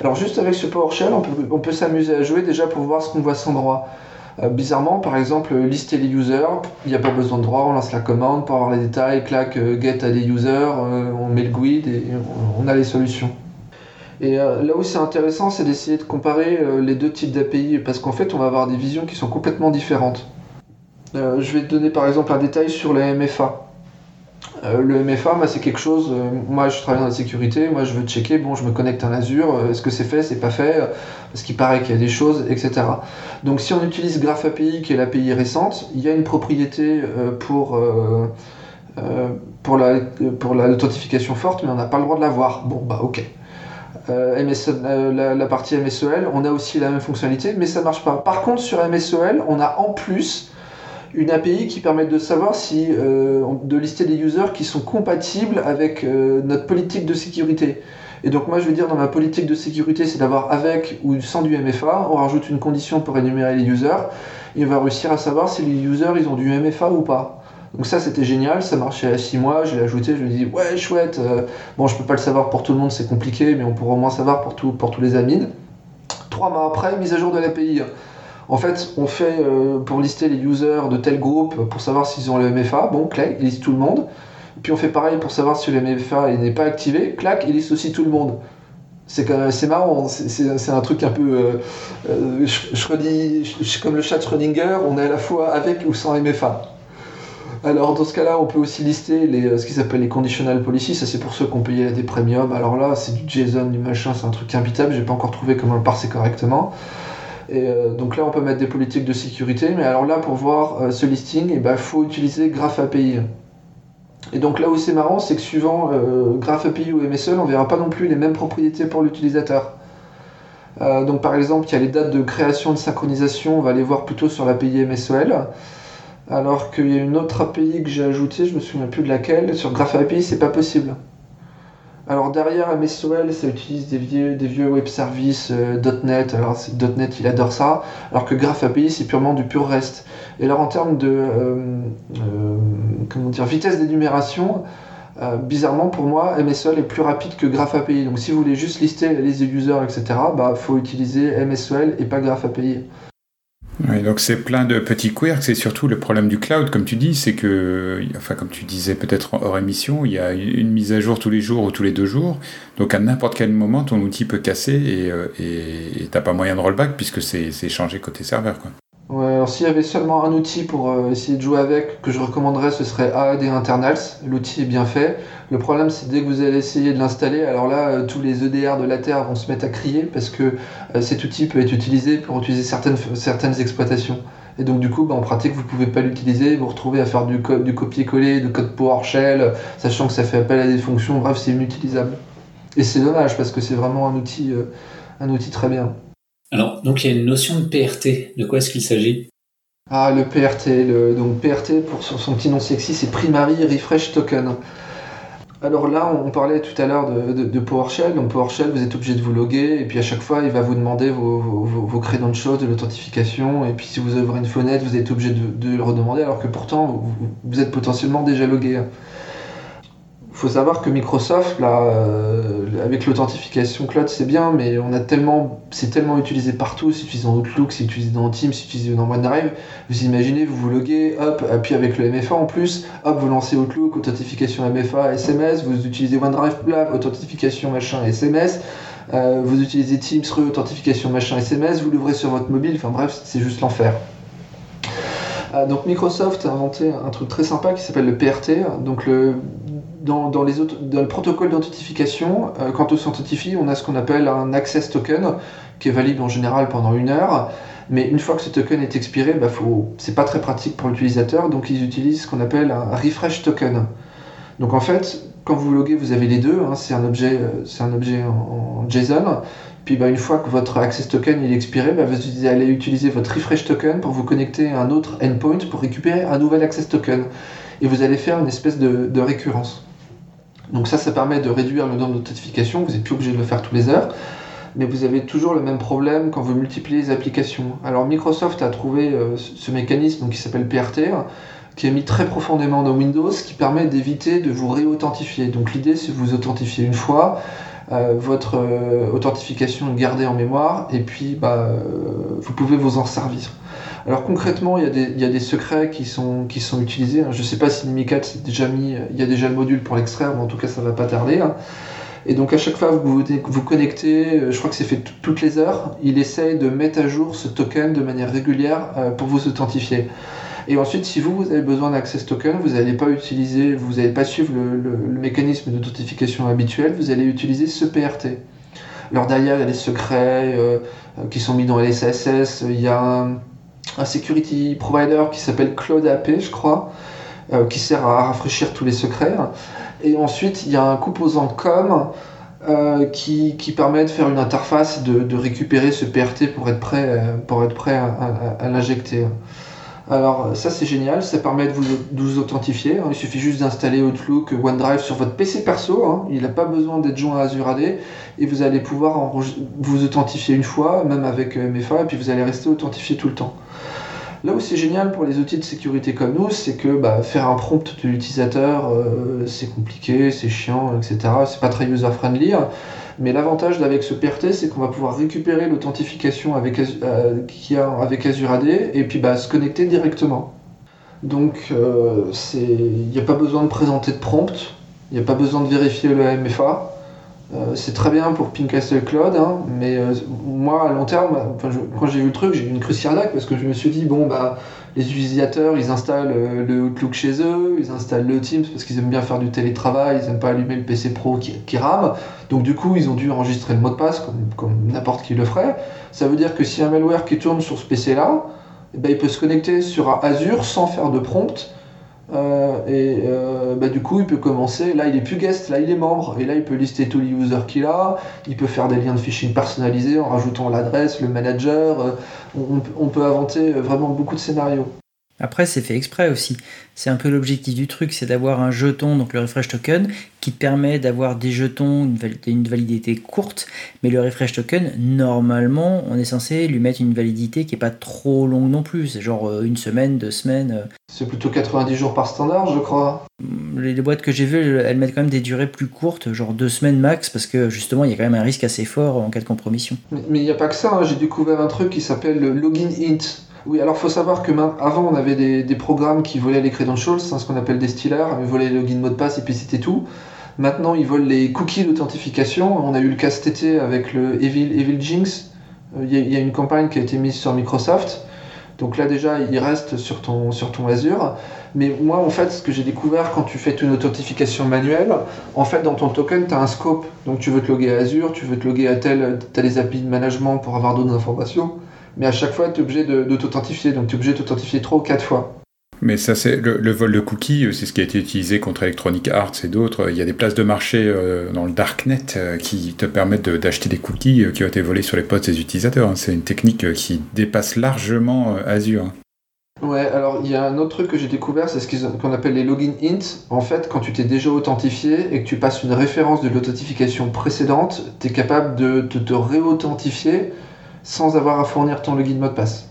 Alors juste avec ce PowerShell, on peut, s'amuser à jouer déjà pour voir ce qu'on voit sans droit. Euh, bizarrement, par exemple, lister les users, il n'y a pas besoin de droit, on lance la commande pour avoir les détails, clac, euh, get à des users, on met le guide et on a les solutions. Et euh, là où c'est intéressant, c'est d'essayer de comparer euh, les deux types d'API, parce qu'en fait, on va avoir des visions qui sont complètement différentes. Euh, je vais te donner par exemple un détail sur la MFA. Le MFA, c'est quelque chose. Moi, je travaille dans la sécurité. Moi, je veux checker. Bon, je me connecte à Azure. Euh, est-ce que c'est fait, c'est pas fait Parce qu'il paraît qu'il y a des choses, etc. Donc, si on utilise Graph API, qui est l'API récente, il y a une propriété pour la l'authentification forte, mais on n'a pas le droit de l'avoir. Bon, bah, ok. La, la, partie MSEL, on a aussi la même fonctionnalité, mais ça marche pas. Par contre, sur MSEL, on a en plus une API qui permet de savoir si, euh, de lister des users qui sont compatibles avec euh, notre politique de sécurité. Et donc moi je vais dire dans ma politique de sécurité c'est d'avoir avec ou sans du MFA, on rajoute une condition pour énumérer les users, et on va réussir à savoir si les users ils ont du MFA ou pas. Donc ça c'était génial, ça marchait à 6 mois, je l'ai ajouté, je me dis ouais chouette, euh, bon je peux pas le savoir pour tout le monde c'est compliqué, mais on pourra au moins savoir pour, tous les admins. Trois mois après, mise à jour de l'API. En fait, on fait euh, pour lister les users de tel groupe pour savoir s'ils ont le MFA. Bon, clac, il liste tout le monde. Puis on fait pareil pour savoir si le MFA n'est pas activé. Clac, il liste aussi tout le monde. C'est marrant, c'est un truc un peu. Euh, euh, je, redis, comme le chat Schrödinger, on est à la fois avec ou sans MFA. Alors dans ce cas-là, on peut aussi lister les, ce qui s'appelle les conditional policies. Ça c'est pour ceux qui ont payé des premiums. Alors là, c'est du JSON, du machin, c'est un truc impitable. J'ai pas encore trouvé comment le parser correctement. Et euh, donc là, on peut mettre des politiques de sécurité, mais alors là, pour voir euh, ce listing, il eh ben, faut utiliser Graph API. Et donc là où c'est marrant, c'est que suivant euh, Graph API ou MSL, on verra pas non plus les mêmes propriétés pour l'utilisateur. donc par exemple, il y a les dates de création de synchronisation, on va les voir plutôt sur l'API MSOL. Alors qu'il y a une autre API que j'ai ajoutée, je me souviens plus de laquelle, sur Graph API, c'est pas possible. Alors derrière MSOL, ça utilise des vieux, des web services euh, .NET. Alors .NET, il adore ça. Alors que Graph API, c'est purement du pur REST. Et alors en termes de euh, euh, comment dire, vitesse d'énumération, bizarrement pour moi, MSOL est plus rapide que Graph API. Donc si vous voulez juste lister les users, etc., bah faut utiliser MSOL et pas Graph API. Oui, donc c'est plein de petits quirks, c'est surtout le problème du cloud, comme tu dis, c'est que, enfin comme tu disais peut-être hors émission, il y a une mise à jour tous les jours ou tous les deux jours, donc à n'importe quel moment ton outil peut casser et euh, t'as pas moyen de rollback puisque c'est changé côté serveur. Quoi. Alors s'il y avait seulement un outil pour euh, essayer de jouer avec, que je recommanderais, ce serait AAD Internals. L'outil est bien fait. Le problème, c'est dès que vous allez essayer de l'installer, alors là, euh, tous les EDR de la Terre vont se mettre à crier parce que euh, cet outil peut être utilisé pour utiliser certaines, exploitations. Et donc du coup, bah, en pratique, vous pouvez pas l'utiliser, vous retrouvez à faire du, du copier-coller, de code PowerShell, sachant que ça fait appel à des fonctions, bref, c'est inutilisable. Et c'est dommage parce que c'est vraiment un outil très bien. Alors, donc il y a une notion de PRT. De quoi est-ce qu'il s'agit? Ah, le PRT. Donc PRT, pour son, petit nom sexy, c'est Primary Refresh Token. Alors là, on parlait tout à l'heure de, PowerShell. Donc PowerShell, vous êtes obligé de vous loguer et puis à chaque fois, il va vous demander vos, vos, vos credentials de l'authentification. Et puis si vous ouvrez une fenêtre, vous êtes obligé de, le redemander alors que pourtant, vous êtes potentiellement déjà logué faut savoir que Microsoft, là, euh, avec l'authentification cloud, c'est bien, mais on a tellement, c'est tellement utilisé partout, c'est utilisé dans Outlook, c'est utilisé dans Teams, c'est utilisé dans OneDrive. Vous imaginez, vous vous loguez, hop, puis avec le MFA en plus, hop, vous lancez Outlook, authentification MFA, SMS, vous utilisez OneDrive, authentification machin, SMS. Euh, vous utilisez Teams, re-authentification machin SMS, vous l'ouvrez sur votre mobile, enfin bref, c'est juste l'enfer. Euh, donc Microsoft a inventé un truc très sympa qui s'appelle le PRT. Donc le, dans, le protocole d'authentification, euh, quand on s'authentifie, on a ce qu'on appelle un access token qui est valide en général pendant une heure. Mais une fois que ce token est expiré, bah c'est pas très pratique pour l'utilisateur, donc ils utilisent ce qu'on appelle un refresh token. Donc en fait, quand vous loguez, vous avez les deux. Hein, c'est un objet, euh, un objet en, JSON. Puis bah, une fois que votre access token est expiré, bah, vous allez utiliser votre refresh token pour vous connecter à un autre endpoint pour récupérer un nouvel access token. Et vous allez faire une espèce de récurrence. Donc ça, ça permet de réduire le nombre de notifications, vous n'êtes plus obligé de le faire tous les heures, mais vous avez toujours le même problème quand vous multipliez les applications. Alors Microsoft a trouvé euh, ce mécanisme qui s'appelle PRT, qui est mis très profondément dans Windows, qui permet d'éviter de vous réauthentifier. Donc l'idée, c'est vous authentifier une fois, euh, votre euh, authentification est gardée en mémoire, et puis bah, vous pouvez vous en servir. Alors concrètement, il y, a des, secrets qui sont, utilisés. Je ne sais pas si Mimikat s'est déjà mis, il y a déjà le module pour l'extraire, mais en tout cas ça ne va pas tarder. Et donc à chaque fois que vous vous connectez, euh, je crois que c'est fait toutes les heures, il essaye de mettre à jour ce token de manière régulière euh, pour vous authentifier. Et ensuite, si vous, vous avez besoin d'access token, vous n'allez pas utiliser, vous n'allez pas suivre le, mécanisme d'authentification habituel, vous allez utiliser ce PRT. Alors derrière, il y a des secrets euh, qui sont mis dans les il y a un, security provider qui s'appelle Cloud AP, je crois, euh, qui sert à rafraîchir tous les secrets. Et ensuite, il y a un composant COM euh, qui, permet de faire une interface, de, de, récupérer ce PRT pour être prêt, pour être prêt à l'injecter. Alors ça c'est génial, ça permet de vous, authentifier. Hein. Il suffit juste d'installer Outlook, OneDrive sur votre PC perso. Hein. Il n'a pas besoin d'être joint à Azure AD et vous allez pouvoir vous authentifier une fois, même avec euh, MFA, et puis vous allez rester authentifié tout le temps. Là où c'est génial pour les outils de sécurité comme nous, c'est que bah, faire un prompt de l'utilisateur, euh, c'est compliqué, c'est chiant, etc. C'est pas très user-friendly. Hein. Mais l'avantage avec ce PRT, c'est qu'on va pouvoir récupérer l'authentification avec, euh, avec Azure AD et puis bah, se connecter directement. Donc euh, il n'y a pas besoin de présenter de prompt, il n'y a pas besoin de vérifier le MFA. Euh, c'est très bien pour Pincastle Cloud, hein, mais moi à long terme, quand j'ai vu le truc, j'ai eu une cruciale parce que je me suis dit, bon, bah, les utilisateurs ils installent euh, le Outlook chez eux, ils installent le Teams parce qu'ils aiment bien faire du télétravail, ils n'aiment pas allumer le PC Pro qui, rame, donc du coup ils ont dû enregistrer le mot de passe comme, n'importe qui le ferait. Ça veut dire que si un malware qui tourne sur ce PC là, eh ben, il peut se connecter sur Azure sans faire de prompt euh, et euh, bah, du coup, il peut commencer. Là, il est plus guest, là, il est membre. Et là, il peut lister tous les users qu'il a. Il peut faire des liens de phishing personnalisés en rajoutant l'adresse, le manager. Euh, on, peut inventer vraiment beaucoup de scénarios. Après, c'est fait exprès aussi. C'est un peu l'objectif du truc, c'est d'avoir un jeton, donc le refresh token, qui te permet d'avoir des jetons, une, validité courte, mais le refresh token, normalement, on est censé lui mettre une validité qui est pas trop longue non plus. C'est genre euh, une semaine, deux semaines. Euh. C'est plutôt 90 jours par standard, je crois. Les, boîtes que j'ai vues, elles mettent quand même des durées plus courtes, genre deux semaines max, parce que justement, il y a quand même un risque assez fort en cas de compromission. Mais il n'y a pas que ça, hein. j'ai découvert un truc qui s'appelle le login int. Oui, alors faut savoir que avant on avait des, programmes qui volaient les credentials, c'est ce qu'on appelle des stealers, ils volaient le login mot de passe et puis c'était tout. Maintenant ils volent les cookies d'authentification. On a eu le cas cet été avec le Evil, Evil Jinx. Euh, il y, a une campagne qui a été mise sur Microsoft. Donc là déjà il reste sur ton, sur ton Azure. Mais moi en fait ce que j'ai découvert quand tu fais une authentification manuelle, en fait dans ton token tu as un scope. Donc tu veux te loguer à Azure, tu veux te loguer à tel, tu as les API de management pour avoir d'autres informations mais à chaque fois, tu es obligé de, t'authentifier. Donc, tu es obligé de t'authentifier trois ou quatre fois. Mais ça, c'est le, vol de cookies, euh, c'est ce qui a été utilisé contre Electronic Arts et d'autres. Il y a des places de marché euh, dans le darknet euh, qui te permettent d'acheter des cookies qui ont été volés sur les postes des utilisateurs. C'est une technique qui dépasse largement Azure. Ouais, alors il y a un autre truc que j'ai découvert, c'est ce qu'on appelle les login hints. En fait, quand tu t'es déjà authentifié et que tu passes une référence de l'authentification précédente, tu es capable de, de te réauthentifier sans avoir à fournir ton login mot de passe.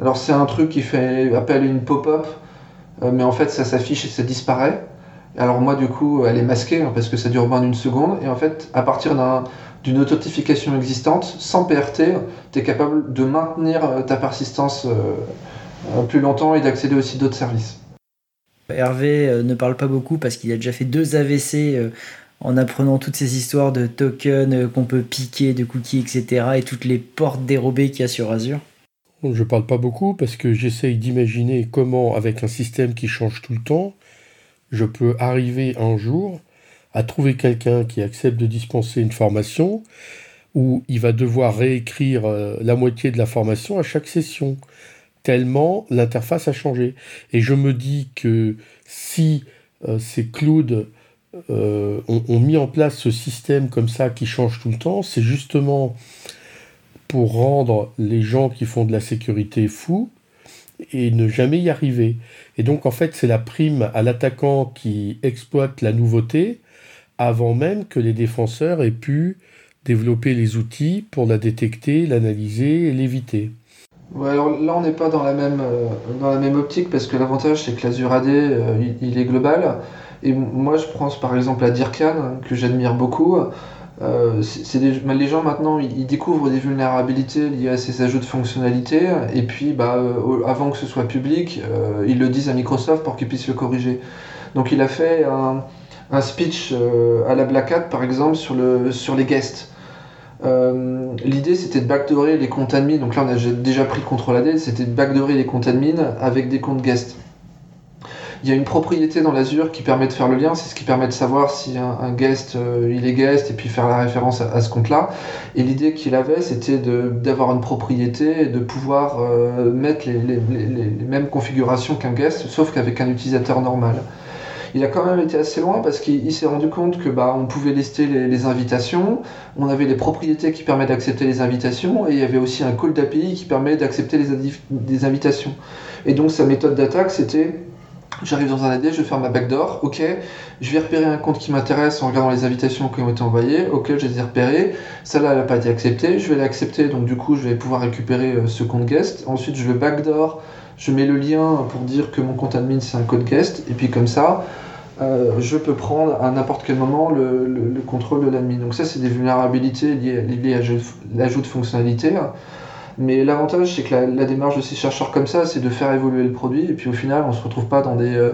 Alors c'est un truc qui fait appel à une pop-up, euh, mais en fait ça s'affiche et ça disparaît. Alors moi du coup elle est masquée hein, parce que ça dure moins d'une seconde et en fait à partir d'une authentification existante, sans PRT, tu es capable de maintenir euh, ta persistance euh, plus longtemps et d'accéder aussi d'autres services. Hervé ne parle pas beaucoup parce qu'il a déjà fait deux AVC en apprenant toutes ces histoires de tokens euh, qu'on peut piquer, de cookies, etc. et toutes les portes dérobées qu'il y a sur Azure Je parle pas beaucoup parce que j'essaye d'imaginer comment, avec un système qui change tout le temps, je peux arriver un jour à trouver quelqu'un qui accepte de dispenser une formation où il va devoir réécrire euh, la moitié de la formation à chaque session, tellement l'interface a changé. Et je me dis que si euh, ces clouds euh, ont, mis en place ce système comme ça qui change tout le temps, c'est justement pour rendre les gens qui font de la sécurité fous et ne jamais y arriver. Et donc en fait c'est la prime à l'attaquant qui exploite la nouveauté avant même que les défenseurs aient pu développer les outils pour la détecter, l'analyser et l'éviter. là on n'est pas dans la, même, euh, dans la même optique parce que l'avantage c'est que l'Azure AD euh, il est global. Et moi, je pense par exemple à Dirkan, que j'admire beaucoup. Euh, les gens maintenant, ils, découvrent des vulnérabilités liées à ces ajouts de fonctionnalités, et puis bah, euh, avant que ce soit public, euh, ils le disent à Microsoft pour qu'ils puissent le corriger. Donc il a fait un, speech à la Black Hat, par exemple, sur, le, sur les guests. L'idée c'était de backdoorer les comptes admin, donc là on a déjà pris le contrôle AD, c'était de backdoorer les comptes admin avec des comptes guest. Il y a une propriété dans l'Azure qui permet de faire le lien, c'est ce qui permet de savoir si un, guest euh, il est guest et puis faire la référence à, ce compte-là. Et l'idée qu'il avait, c'était d'avoir une propriété et de pouvoir euh, mettre les, les, mêmes configurations qu'un guest, sauf qu'avec un utilisateur normal. Il a quand même été assez loin parce qu'il s'est rendu compte que bah, on pouvait lister les, invitations, on avait les propriétés qui permettent d'accepter les invitations et il y avait aussi un call d'API qui permet d'accepter les, les invitations. Et donc sa méthode d'attaque c'était J'arrive dans un AD, je faire ma backdoor, ok, je vais repérer un compte qui m'intéresse en regardant les invitations qui ont été envoyées, ok, je les ai repérées, celle-là elle n'a pas été acceptée, je vais l'accepter, donc du coup je vais pouvoir récupérer euh, ce compte guest, ensuite je le backdoor, je mets le lien pour dire que mon compte admin c'est un code guest, et puis comme ça, euh, je peux prendre à n'importe quel moment le, contrôle de l'admin. Donc ça c'est des vulnérabilités liées, liées à l'ajout de fonctionnalités. Mais l'avantage, c'est que la, démarche de ces chercheurs comme ça, c'est de faire évoluer le produit, et puis au final, on se retrouve pas dans des, euh,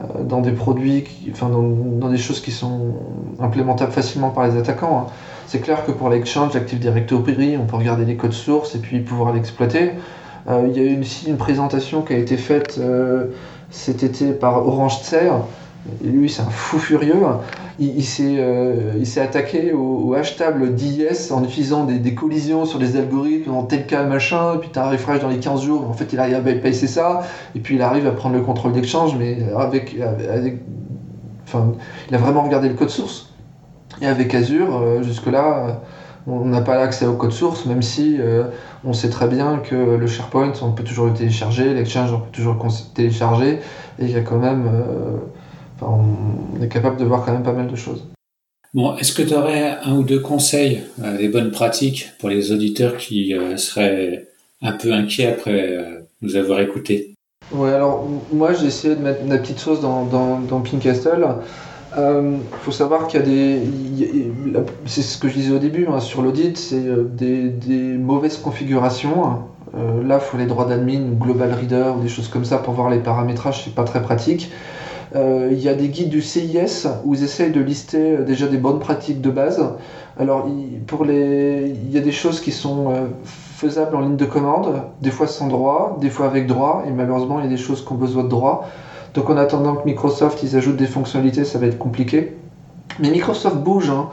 euh, dans des produits, enfin dans, des choses qui sont implémentables facilement par les attaquants. Hein. C'est clair que pour l'Exchange, l'Active Directory, on peut regarder les codes sources et puis pouvoir l'exploiter. Euh, il y a aussi une présentation qui a été faite cet été par Orange Tser, lui, c'est un fou furieux. Il, euh, il s'est attaqué au, hashtag d'IS en utilisant des, collisions sur des algorithmes dans tel cas machin, et puis tu as un refresh dans les 15 jours. En fait, il arrive à bypasser ça, et puis il arrive à prendre le contrôle d'échange, mais avec, enfin, il a vraiment regardé le code source. Et avec Azure, euh, jusque-là, on n'a pas accès au code source, même si euh, on sait très bien que le SharePoint, on peut toujours le télécharger, l'Exchange, on peut toujours le télécharger, et il y a quand même on est capable de voir quand même pas mal de choses. Bon, est-ce que tu aurais un ou deux conseils, euh, des bonnes pratiques pour les auditeurs qui euh, seraient un peu inquiets après euh, nous avoir écoutés? Ouais, alors moi j'ai essayé de mettre ma petite sauce dans, dans, dans Pinkastle. Il faut savoir qu'il y a des. C'est ce que je disais au début, hein, sur l'audit, c'est des, des, mauvaises configurations. là, il faut les droits d'admin ou global reader ou des choses comme ça pour voir les paramétrages, c'est pas très pratique. Euh, il y a des guides du CIS où ils essayent de lister euh, déjà des bonnes pratiques de base. Alors, pour les, il y a des choses qui sont euh, faisables en ligne de commande, des fois sans droit, des fois avec droit, et malheureusement, il y a des choses qui ont besoin de droit. Donc, en attendant que Microsoft ils ajoutent des fonctionnalités, ça va être compliqué. Mais Microsoft bouge, hein,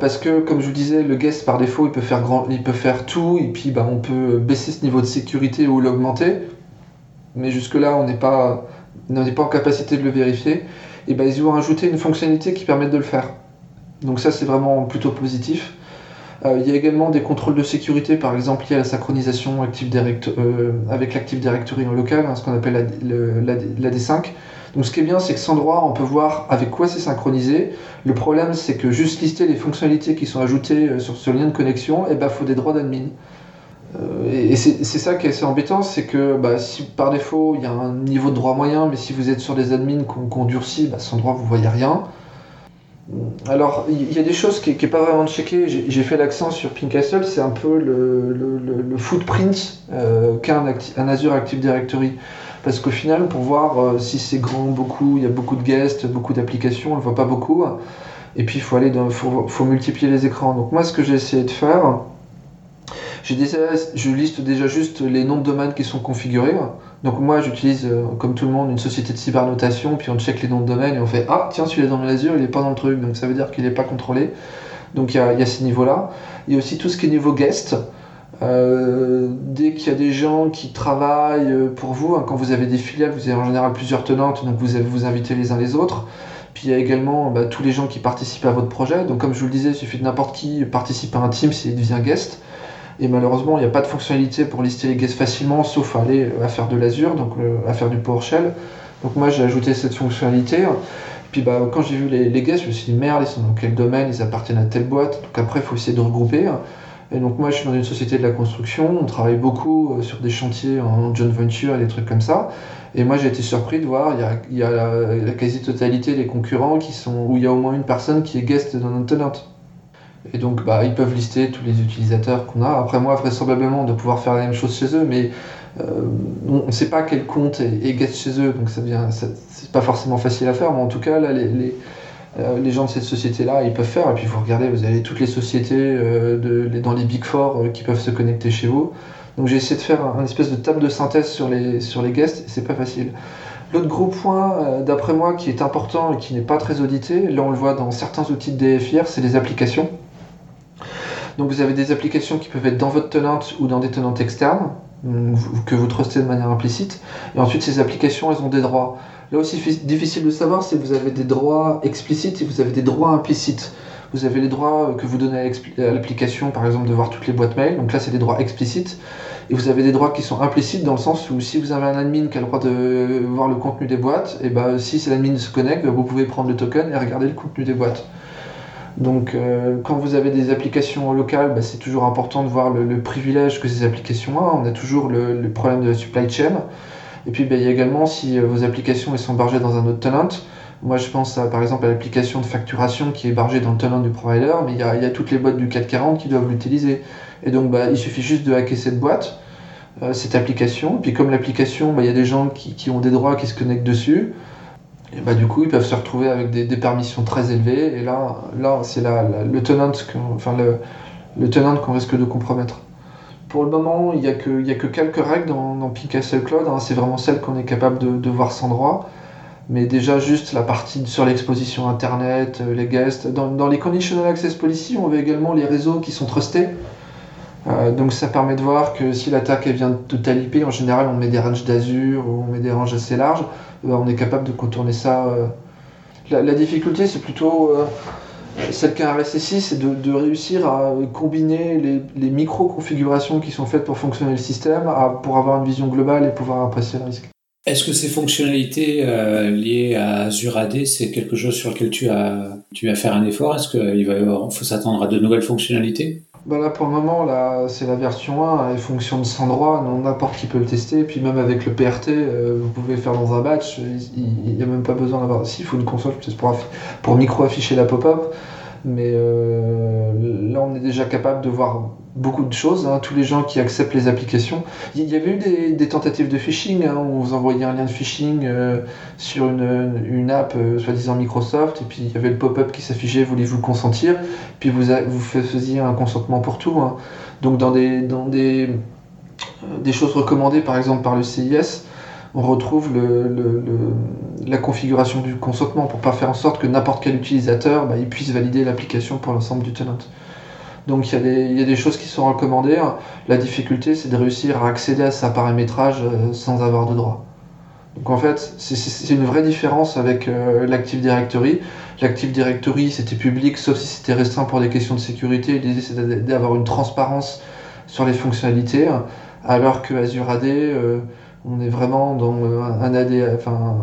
parce que, comme je vous disais, le guest par défaut, il peut faire, grand, il peut faire tout, et puis bah, on peut baisser ce niveau de sécurité ou l'augmenter. Mais jusque-là, on n'est pas n'est pas en capacité de le vérifier, et ben ils ont rajouté une fonctionnalité qui permet de le faire. Donc ça c'est vraiment plutôt positif. Euh, il y a également des contrôles de sécurité, par exemple liés à la synchronisation euh, avec l'Active Directory en local, hein, ce qu'on appelle l'AD5. Donc ce qui est bien, c'est que sans droit, on peut voir avec quoi c'est synchronisé. Le problème, c'est que juste lister les fonctionnalités qui sont ajoutées euh, sur ce lien de connexion, il eh ben, faut des droits d'admin. Euh, et c'est ça qui est assez embêtant, c'est que bah, si par défaut il y a un niveau de droit moyen, mais si vous êtes sur des admins qu'on durcit, bah, sans droit vous voyez rien. Alors il y a des choses qui n'est pas vraiment checké, j'ai fait l'accent sur Pinkastle, c'est un peu le, footprint euh, qu'a un, Azure Active Directory. Parce qu'au final, pour voir euh, si c'est grand, beaucoup, il y a beaucoup de guests, beaucoup d'applications, on ne le voit pas beaucoup. Et puis il faut aller faut, faut multiplier les écrans. Donc moi ce que j'ai essayé de faire, je liste déjà juste les noms de domaines qui sont configurés. Donc moi, j'utilise, euh, comme tout le monde, une société de cybernotation, puis on check les noms de domaine et on fait Ah, tiens, celui-là dans l'Azure, il n'est pas dans le truc, donc ça veut dire qu'il n'est pas contrôlé. Donc il y a, y a, ces niveaux-là. Il y a aussi tout ce qui est niveau guest. Euh, dès qu'il y a des gens qui travaillent euh, pour vous, hein, quand vous avez des filiales, vous avez en général plusieurs tenantes, donc vous avez vous invitez les uns les autres. Puis il y a également bah, tous les gens qui participent à votre projet. Donc comme je vous le disais, il suffit de n'importe qui participe à un team s'il devient guest. Et malheureusement, il n'y a pas de fonctionnalité pour lister les guests facilement, sauf à aller à faire de l'Azure, donc euh, à faire du PowerShell. Donc moi, j'ai ajouté cette fonctionnalité. Puis bah, quand j'ai vu les, guests, je me suis dit merde, ils sont dans quel domaine, ils appartiennent à telle boîte. Donc après, il faut essayer de regrouper. Et donc moi, je suis dans une société de la construction. On travaille beaucoup euh, sur des chantiers en joint venture et des trucs comme ça. Et moi, j'ai été surpris de voir, il y a, la, quasi-totalité des concurrents qui sont, où il y a au moins une personne qui est guest dans notre tenante. Et donc, bah, ils peuvent lister tous les utilisateurs qu'on a. Après, moi, vraisemblablement, on doit pouvoir faire la même chose chez eux, mais euh, on ne sait pas quel compte est, guest chez eux, donc ça devient, pas forcément facile à faire. Mais en tout cas, là, les, les gens de cette société-là, ils peuvent faire. Et puis vous regardez, vous avez toutes les sociétés de, dans les Big Four qui peuvent se connecter chez vous. Donc j'ai essayé de faire un, espèce de table de synthèse sur les, sur les guests, c'est pas facile. L'autre gros point, d'après moi, qui est important et qui n'est pas très audité, là on le voit dans certains outils de DFIR, c'est les applications. Donc vous avez des applications qui peuvent être dans votre tenant ou dans des tenantes externes que vous trustez de manière implicite. Et ensuite, ces applications, elles ont des droits. Là aussi, difficile de savoir si vous avez des droits explicites et vous avez des droits implicites. Vous avez les droits que vous donnez à l'application, par exemple, de voir toutes les boîtes mail. Donc là, c'est des droits explicites. Et vous avez des droits qui sont implicites dans le sens où si vous avez un admin qui a le droit de voir le contenu des boîtes, et ben si l'admin se connecte, vous pouvez prendre le token et regarder le contenu des boîtes. Donc, euh, quand vous avez des applications locales, bah, c'est toujours important de voir le, privilège que ces applications ont. On a toujours le, problème de la supply chain. Et puis, bah, il y a également si euh, vos applications sont hébergées dans un autre tenant. Moi, je pense par exemple à l'application de facturation qui est hébergée dans le tenant du provider, mais il y a, toutes les boîtes du 440 qui doivent l'utiliser. Et donc, bah, il suffit juste de hacker cette boîte, euh, cette application. Puis, comme l'application, il y a des gens qui ont des droits qui se connectent dessus et bah, du coup, ils peuvent se retrouver avec des, permissions très élevées. Et là, là c'est le tenant enfin, le, tenant qu'on risque de compromettre. Pour le moment, il n'y a, que, a que quelques règles dans, dans Castle Cloud. Hein. c'est vraiment celle qu'on est capable de, voir sans droit. Mais déjà, juste la partie sur l'exposition Internet, euh, les guests. Dans, les Conditional Access Policy, on veut également les réseaux qui sont trustés. Euh, donc ça permet de voir que si l'attaque vient de tel IP, en général on met des ranges d'Azure ou on met des ranges assez larges. Euh, on est capable de contourner ça. Euh. La, difficulté, c'est plutôt euh, celle qu'a un RSSI, c'est de, réussir à combiner les, micro-configurations qui sont faites pour fonctionner le système pour avoir une vision globale et pouvoir apprécier le risque. Est-ce que ces fonctionnalités liées à Azure AD, c'est quelque chose sur lequel tu as, tu vas faire un effort? Est-ce qu'il va faut s'attendre à de nouvelles fonctionnalités? Bah là, pour le moment, là, c'est la version 1, elle fonctionne sans droit, n'importe qui peut le tester. Puis même avec le PRT, euh, vous pouvez faire dans un batch, il n'y a même pas besoin d'avoir. Si, il faut une console pour, pour micro-afficher la pop-up. Mais euh, là, on est déjà capable de voir beaucoup de choses. Hein. Tous les gens qui acceptent les applications. Il y avait eu des, tentatives de phishing. Hein, où on vous envoyait un lien de phishing euh, sur une, app, euh, soi-disant Microsoft, et puis il y avait le pop-up qui s'affichait voulez-vous consentir? Puis vous, vous faisiez un consentement pour tout. Hein. Donc, dans des, dans des, des choses recommandées, par exemple par le CIS, on retrouve la configuration du consentement pour pas faire en sorte que n'importe quel utilisateur bah, puisse valider l'application pour l'ensemble du tenant. Donc il y, a des, choses qui sont recommandées. La difficulté, c'est de réussir à accéder à sa paramétrage euh, sans avoir de droit. Donc en fait, c'est une vraie différence avec euh, l'Active Directory. L'Active Directory, c'était public, sauf si c'était restreint pour des questions de sécurité. L'idée, c'était d'avoir une transparence sur les fonctionnalités, alors que Azure AD, euh, on est vraiment dans euh, un AD, enfin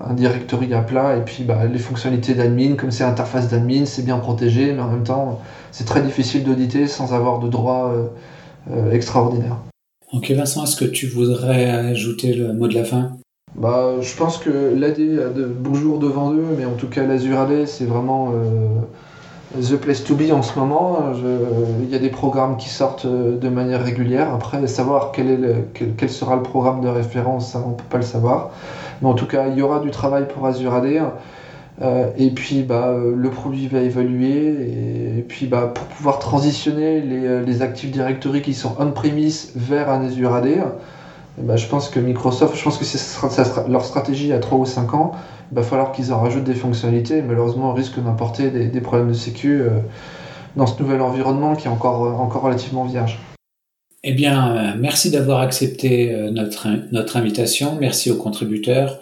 un directory à plat, et puis bah, les fonctionnalités d'admin, comme c'est interface d'admin, c'est bien protégé, mais en même temps, c'est très difficile d'auditer sans avoir de droits euh, euh, extraordinaires. Ok Vincent, est-ce que tu voudrais ajouter le mot de la fin? Bah, je pense que l'AD a de beaux jours devant eux, mais en tout cas l'Azure AD, c'est vraiment The Place to Be en ce moment. il y a des programmes qui sortent euh, de manière régulière. Après, savoir quel, sera le programme de référence, ça, on ne peut pas le savoir. Mais en tout cas, il y aura du travail pour Azure AD. Euh, et puis, bah, euh, le produit va évoluer. Et, puis, bah, pour pouvoir transitionner les, Active Directory qui sont on-premise vers un Azure AD, bah, je pense que Microsoft, je pense que c'est leur stratégie à 3 ou 5 ans va falloir qu'ils en rajoutent des fonctionnalités. malheureusement, on risque d'importer des, problèmes de sécu euh, dans ce nouvel environnement qui est encore, euh, encore relativement vierge. Eh bien, euh, merci d'avoir accepté notre, notre invitation. Merci aux contributeurs.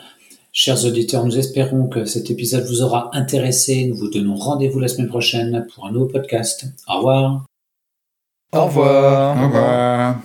Chers auditeurs, nous espérons que cet épisode vous aura intéressé. Nous vous donnons rendez-vous la semaine prochaine pour un nouveau podcast. Au revoir. Au revoir. Au revoir.